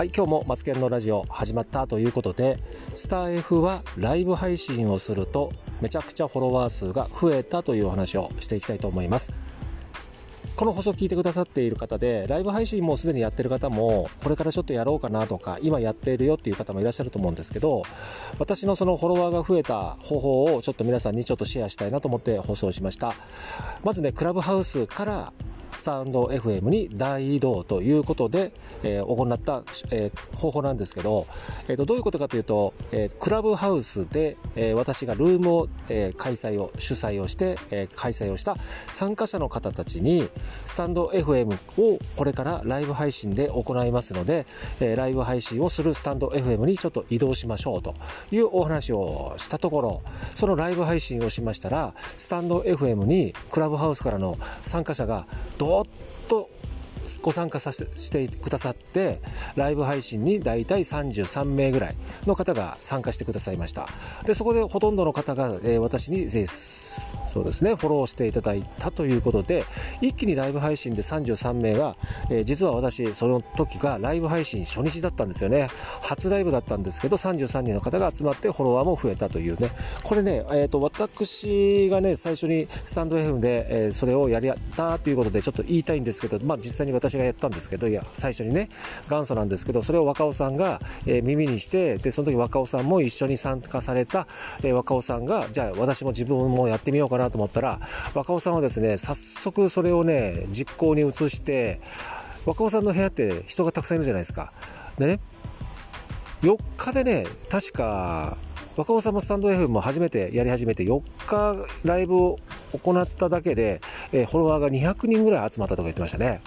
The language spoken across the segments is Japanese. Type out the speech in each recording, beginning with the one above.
はい今日もマツケンのラジオ始まったということでスター F はライブ配信をするとめちゃくちゃフォロワー数が増えたというお話をしていきたいと思います。この放送を聞いてくださっている方でライブ配信もすでにやってる方もこれからちょっとやろうかなとか今やっているよっていう方もいらっしゃると思うんですけど私のそのフォロワーが増えた方法をちょっと皆さんにちょっとシェアしたいなと思って放送しました。まずねクラブハウスからスタンド FM に大移動ということで、えー、行った、えー、方法なんですけど、えーと、どういうことかというと、えー、クラブハウスで、えー、私がルームを、えー、開催を主催をして、えー、開催をした参加者の方たちにスタンド FM をこれからライブ配信で行いますので、えー、ライブ配信をするスタンド FM にちょっと移動しましょうというお話をしたところそのライブ配信をしましたらスタンド FM にクラブハウスからの参加者がどっとご参加させてくださってライブ配信に大体33名ぐらいの方が参加してくださいましたでそこでほとんどの方が、えー、私にそうですね、フォローしていただいたということで、一気にライブ配信で33名が、えー、実は私、その時がライブ配信初日だったんですよね。初ライブだったんですけど、33人の方が集まってフォロワーも増えたというね。これね、えっ、ー、と、私がね、最初にスタンド FM で、えー、それをやりやったということで、ちょっと言いたいんですけど、まあ実際に私がやったんですけど、いや、最初にね、元祖なんですけど、それを若尾さんが、え、耳にして、で、その時若尾さんも一緒に参加された、え若尾さんが、じゃあ私も自分もやってみようかなと思ったら、若尾さんはですね、早速それをね、実行に移して、若尾さんの部屋って人がたくさんいるじゃないですか。でね、4日でね、確か、若尾さんもスタンド F も初めてやり始めて4日ライブを行っただけで、えー、フォロワーが200人ぐらい集まったとか言ってましたね。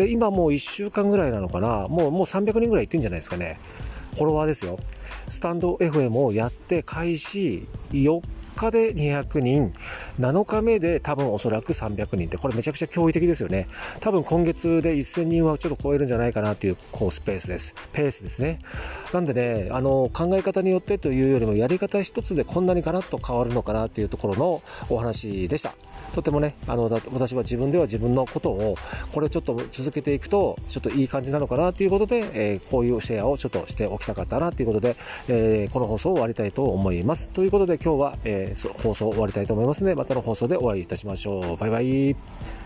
で、今もう1週間ぐらいなのかな、もうもう300人ぐらい行ってんじゃないですかね。フォロワーですよ。スタンド FM をやって開始4日で200人、7日目で多分おそらく300人って、これめちゃくちゃ驚異的ですよね。多分今月で1000人はちょっと超えるんじゃないかなっていう、こう、スペースです。ペースですね。なんでね、あの、考え方によってというよりも、やり方一つでこんなにガラッと変わるのかなっていうところのお話でした。とてもね、あの、私は自分では自分のことを、これちょっと続けていくと、ちょっといい感じなのかなということで、えー、こういうシェアをちょっとしておきたかったなということで、えー、この放送を終わりたいと思います。ということで今日は、えー、放送終わりたいと思いますので、またの放送でお会いいたしましょう。バイバイ。